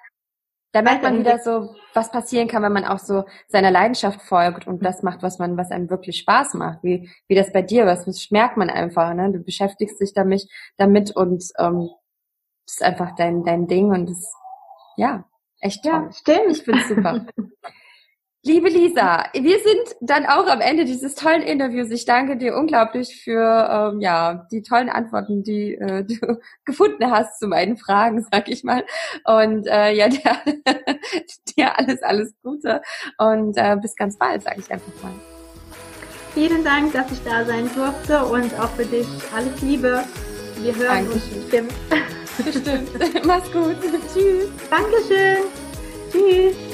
Da merkt man wieder so, was passieren kann, wenn man auch so seiner Leidenschaft folgt und das macht, was man, was einem wirklich Spaß macht. Wie, wie das bei dir, was das merkt man einfach, ne? Du beschäftigst dich damit, damit und ähm, das ist einfach dein, dein Ding und das, ja, echt toll. Ja, stimmt. Ich find's super. [laughs] Liebe Lisa, wir sind dann auch am Ende dieses tollen Interviews. Ich danke dir unglaublich für ähm, ja die tollen Antworten, die äh, [laughs] du gefunden hast zu meinen Fragen, sag ich mal. Und äh, ja, [laughs] dir, dir alles, alles Gute und äh, bis ganz bald, sage ich einfach mal. Vielen Dank, dass ich da sein durfte und auch für dich alles Liebe. Wir hören Dankeschön. uns bestimmt. [laughs] Bestimmt. Mach's gut. Tschüss. Dankeschön. Tschüss.